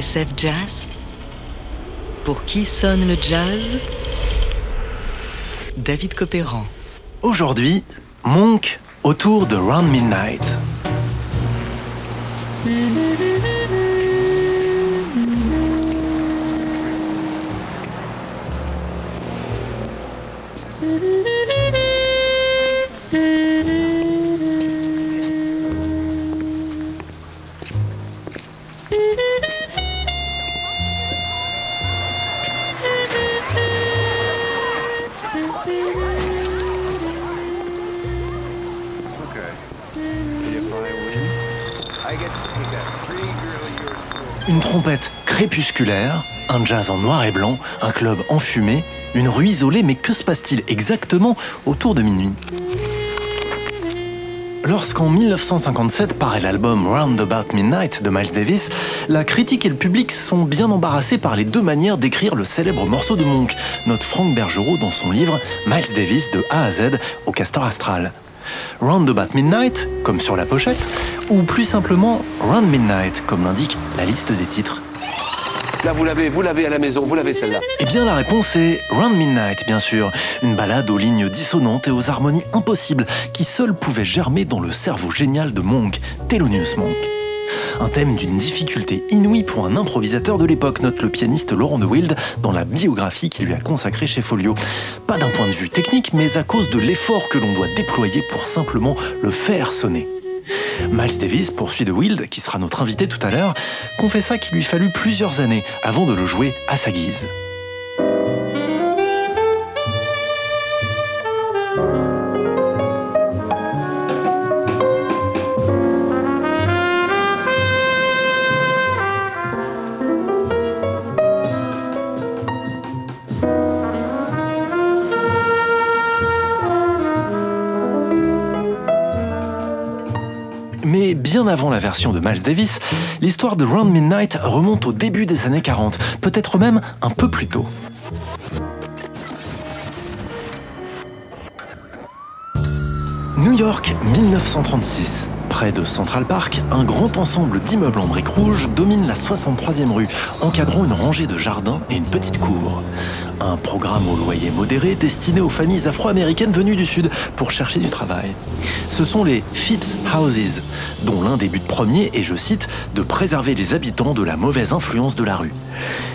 Jazz Pour qui sonne le jazz? David Copéran. Aujourd'hui, Monk autour de Round Midnight. Une trompette crépusculaire, un jazz en noir et blanc, un club enfumé, une rue isolée, mais que se passe-t-il exactement autour de minuit Lorsqu'en 1957 paraît l'album Roundabout Midnight de Miles Davis, la critique et le public sont bien embarrassés par les deux manières d'écrire le célèbre morceau de Monk, note Frank Bergerot dans son livre Miles Davis de A à Z au castor astral. Roundabout Midnight, comme sur la pochette, ou plus simplement Round Midnight, comme l'indique la liste des titres. Là, vous l'avez, vous l'avez à la maison, vous l'avez celle-là. Eh bien, la réponse est Round Midnight, bien sûr. Une balade aux lignes dissonantes et aux harmonies impossibles qui seules pouvaient germer dans le cerveau génial de Monk, Thelonious Monk. Un thème d'une difficulté inouïe pour un improvisateur de l'époque, note le pianiste Laurent de Wild dans la biographie qu'il lui a consacrée chez Folio. Pas d'un point de vue technique, mais à cause de l'effort que l'on doit déployer pour simplement le faire sonner. Miles Davis, poursuit de Wild, qui sera notre invité tout à l'heure, confessa qu'il lui fallut plusieurs années avant de le jouer à sa guise. Avant la version de Miles Davis, l'histoire de Round Midnight remonte au début des années 40, peut-être même un peu plus tôt. New York 1936. Près de Central Park, un grand ensemble d'immeubles en briques rouges domine la 63e rue, encadrant une rangée de jardins et une petite cour. Un programme au loyer modéré destiné aux familles afro-américaines venues du Sud pour chercher du travail. Ce sont les Phipps Houses, dont l'un des buts premiers est, je cite, de préserver les habitants de la mauvaise influence de la rue.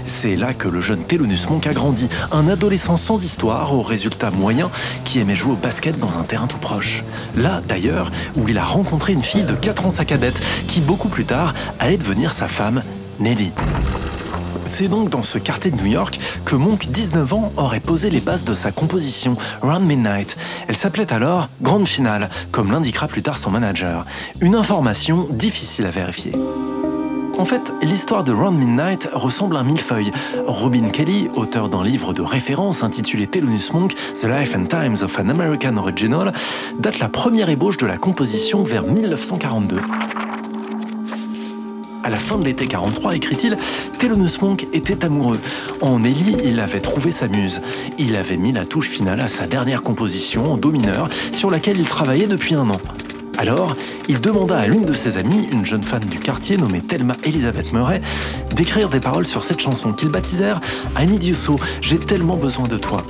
C'est là que le jeune Thelonious Monk a grandi, un adolescent sans histoire, aux résultats moyens, qui aimait jouer au basket dans un terrain tout proche. Là, d'ailleurs, où il a rencontré une fille de 4 ans sa cadette, qui beaucoup plus tard allait devenir sa femme, Nelly. C'est donc dans ce quartier de New York que Monk, 19 ans, aurait posé les bases de sa composition Round Midnight. Elle s'appelait alors Grande Finale, comme l'indiquera plus tard son manager. Une information difficile à vérifier. En fait, l'histoire de Round Midnight ressemble à un millefeuille. Robin Kelly, auteur d'un livre de référence intitulé Thelonious Monk, The Life and Times of an American Original, date la première ébauche de la composition vers 1942. À la fin de l'été 43, écrit-il, Thelonious Monk était amoureux. En Ellie, il avait trouvé sa muse. Il avait mis la touche finale à sa dernière composition en do mineur, sur laquelle il travaillait depuis un an. Alors, il demanda à l'une de ses amies, une jeune femme du quartier nommée Thelma Elizabeth Murray, d'écrire des paroles sur cette chanson qu'ils baptisèrent I Need J'ai tellement besoin de toi.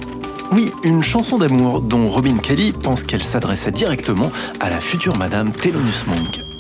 Oui, une chanson d'amour dont Robin Kelly pense qu'elle s'adressait directement à la future Madame Thelonious Monk.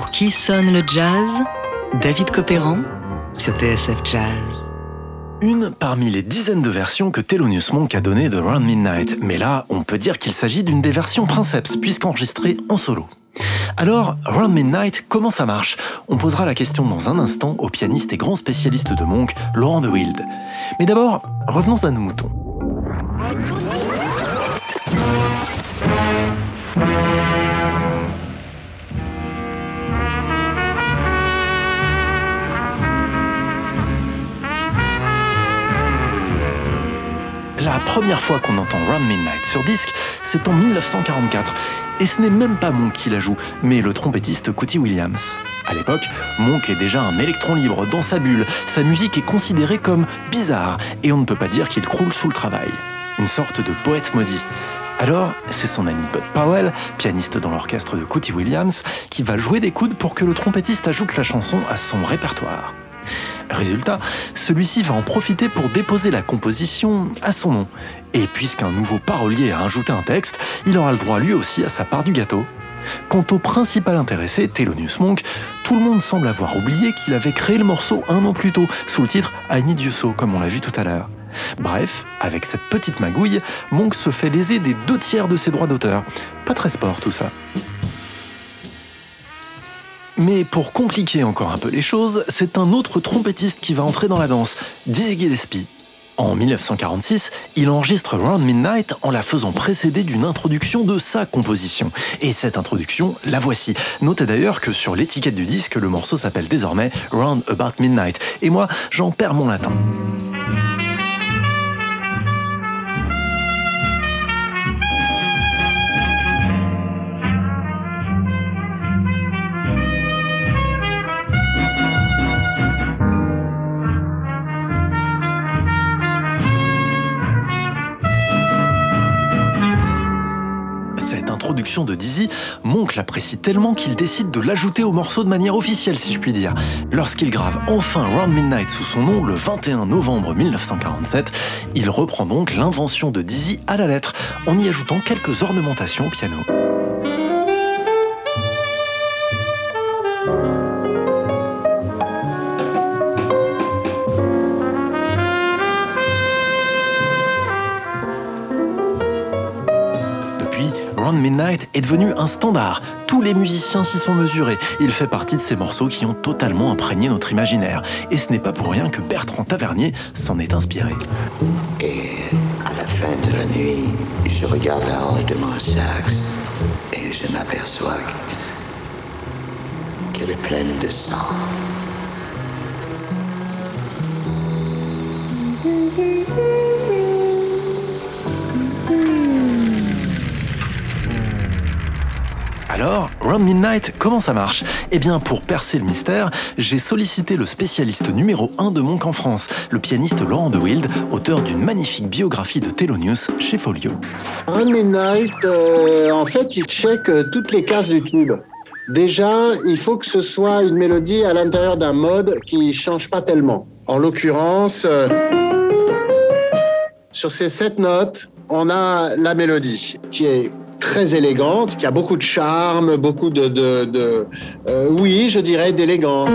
Pour qui sonne le jazz David Copéran sur TSF Jazz. Une parmi les dizaines de versions que Thelonious Monk a données de Round Midnight, mais là, on peut dire qu'il s'agit d'une des versions princeps, puisqu'enregistrée en solo. Alors, Round Midnight, comment ça marche? On posera la question dans un instant au pianiste et grand spécialiste de Monk, Laurent de Wild. Mais d'abord, revenons à nos moutons. Première fois qu'on entend Run Midnight sur disque, c'est en 1944. Et ce n'est même pas Monk qui la joue, mais le trompettiste Cootie Williams. À l'époque, Monk est déjà un électron libre dans sa bulle. Sa musique est considérée comme bizarre, et on ne peut pas dire qu'il croule sous le travail. Une sorte de poète maudit. Alors, c'est son ami Bud Powell, pianiste dans l'orchestre de Cootie Williams, qui va jouer des coudes pour que le trompettiste ajoute la chanson à son répertoire. Résultat, celui-ci va en profiter pour déposer la composition à son nom. Et puisqu'un nouveau parolier a ajouté un texte, il aura le droit lui aussi à sa part du gâteau. Quant au principal intéressé, Thelonious Monk, tout le monde semble avoir oublié qu'il avait créé le morceau un an plus tôt, sous le titre I Need comme on l'a vu tout à l'heure. Bref, avec cette petite magouille, Monk se fait léser des deux tiers de ses droits d'auteur. Pas très sport tout ça. Mais pour compliquer encore un peu les choses, c'est un autre trompettiste qui va entrer dans la danse, Dizzy Gillespie. En 1946, il enregistre Round Midnight en la faisant précéder d'une introduction de sa composition. Et cette introduction, la voici. Notez d'ailleurs que sur l'étiquette du disque, le morceau s'appelle désormais Round About Midnight. Et moi, j'en perds mon latin. De Dizzy, Monk l'apprécie tellement qu'il décide de l'ajouter au morceau de manière officielle, si je puis dire. Lorsqu'il grave enfin Round Midnight sous son nom le 21 novembre 1947, il reprend donc l'invention de Dizzy à la lettre, en y ajoutant quelques ornementations au piano. Est devenu un standard. Tous les musiciens s'y sont mesurés. Il fait partie de ces morceaux qui ont totalement imprégné notre imaginaire. Et ce n'est pas pour rien que Bertrand Tavernier s'en est inspiré. Et à la fin de la nuit, je regarde la hanche de mon sax et je m'aperçois qu'elle est pleine de sang. Alors, Round Midnight, comment ça marche? Eh bien, pour percer le mystère, j'ai sollicité le spécialiste numéro 1 de Monk en France, le pianiste Laurent de Wild, auteur d'une magnifique biographie de Thelonious chez Folio. Round Midnight, euh, en fait, il check euh, toutes les cases du tube. Déjà, il faut que ce soit une mélodie à l'intérieur d'un mode qui change pas tellement. En l'occurrence, euh, sur ces sept notes, on a la mélodie qui est très élégante, qui a beaucoup de charme, beaucoup de, euh, oui, je dirais d'élégant.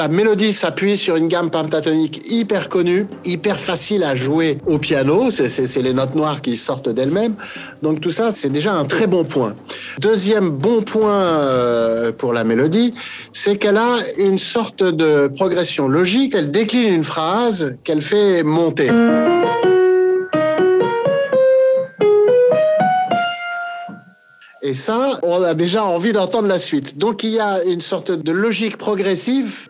La mélodie s'appuie sur une gamme pentatonique hyper connue, hyper facile à jouer au piano. C'est les notes noires qui sortent d'elles-mêmes. Donc tout ça, c'est déjà un très bon point. Deuxième bon point euh, pour la mélodie, c'est qu'elle a une sorte de progression logique. Elle décline une phrase qu'elle fait monter. Et ça, on a déjà envie d'entendre la suite. Donc il y a une sorte de logique progressive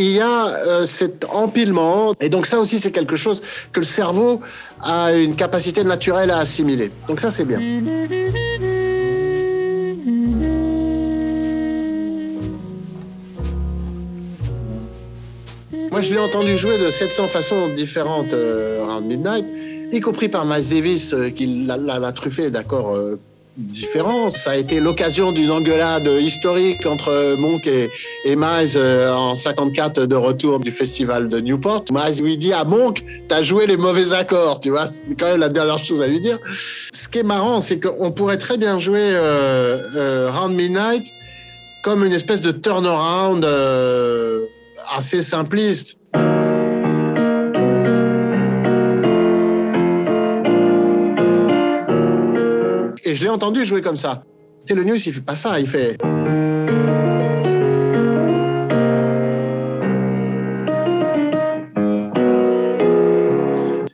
il y a euh, cet empilement. Et donc ça aussi, c'est quelque chose que le cerveau a une capacité naturelle à assimiler. Donc ça, c'est bien. Moi, je l'ai entendu jouer de 700 façons différentes euh, en Midnight, y compris par Miles Davis, euh, qui l'a truffé, d'accord, différent. Ça a été l'occasion d'une engueulade historique entre Monk et, et Miles euh, en 54 de retour du festival de Newport. Miles lui dit à Monk, t'as joué les mauvais accords, tu vois. C'est quand même la dernière chose à lui dire. Ce qui est marrant, c'est qu'on pourrait très bien jouer euh, euh, Round Midnight comme une espèce de turnaround assez simpliste. Entendu jouer comme ça. Sais, le news, il fait pas ça, il fait.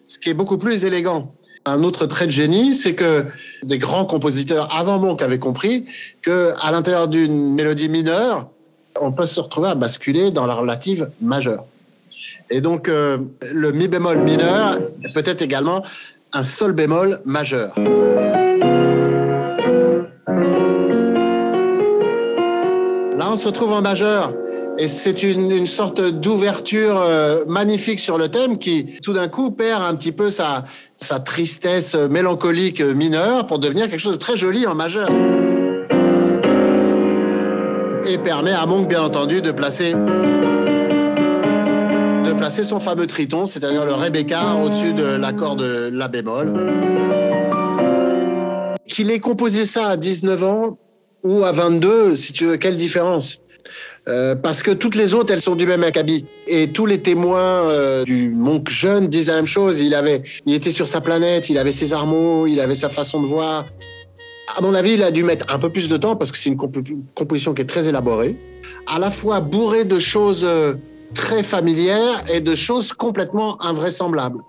Ce qui est beaucoup plus élégant. Un autre trait de génie, c'est que des grands compositeurs avant Monk avaient compris que à l'intérieur d'une mélodie mineure, on peut se retrouver à basculer dans la relative majeure. Et donc, euh, le mi bémol mineur peut-être également un sol bémol majeur. On se retrouve en majeur. Et c'est une, sorte d'ouverture euh, magnifique sur le thème qui, tout d'un coup, perd un petit peu sa, sa tristesse mélancolique mineure pour devenir quelque chose de très joli en majeur. Et permet à Monk, bien entendu, de placer, de placer son fameux triton, c'est-à-dire le Rebecca, au-dessus de l'accord de la bémol. Qu'il ait composé ça à 19 ans ou à 22, si tu veux, quelle différence euh, parce que toutes les autres, elles sont du même acabit. Et tous les témoins euh, du Monk jeune disent la même chose. Il avait, il était sur sa planète, il avait ses armeaux, il avait sa façon de voir. À mon avis, il a dû mettre un peu plus de temps parce que c'est une comp composition qui est très élaborée, à la fois bourrée de choses euh, très familières et de choses complètement invraisemblables.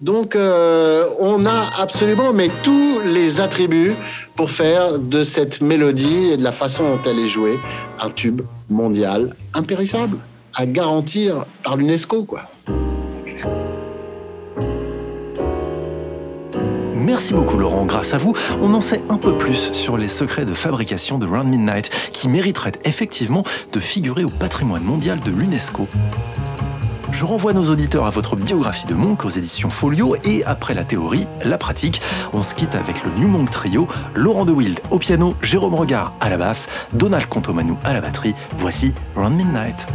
Donc, euh, on a absolument, mais tous les attributs pour faire de cette mélodie et de la façon dont elle est jouée un tube mondial impérissable, à garantir par l'UNESCO, quoi. Merci beaucoup Laurent, grâce à vous, on en sait un peu plus sur les secrets de fabrication de Round Midnight qui mériteraient effectivement de figurer au patrimoine mondial de l'UNESCO. Je renvoie nos auditeurs à votre biographie de Monk aux éditions Folio et après la théorie, la pratique, on se quitte avec le New Monk Trio, Laurent de Wild au piano, Jérôme Regard à la basse, Donald Contomanou à la batterie. Voici Round Midnight.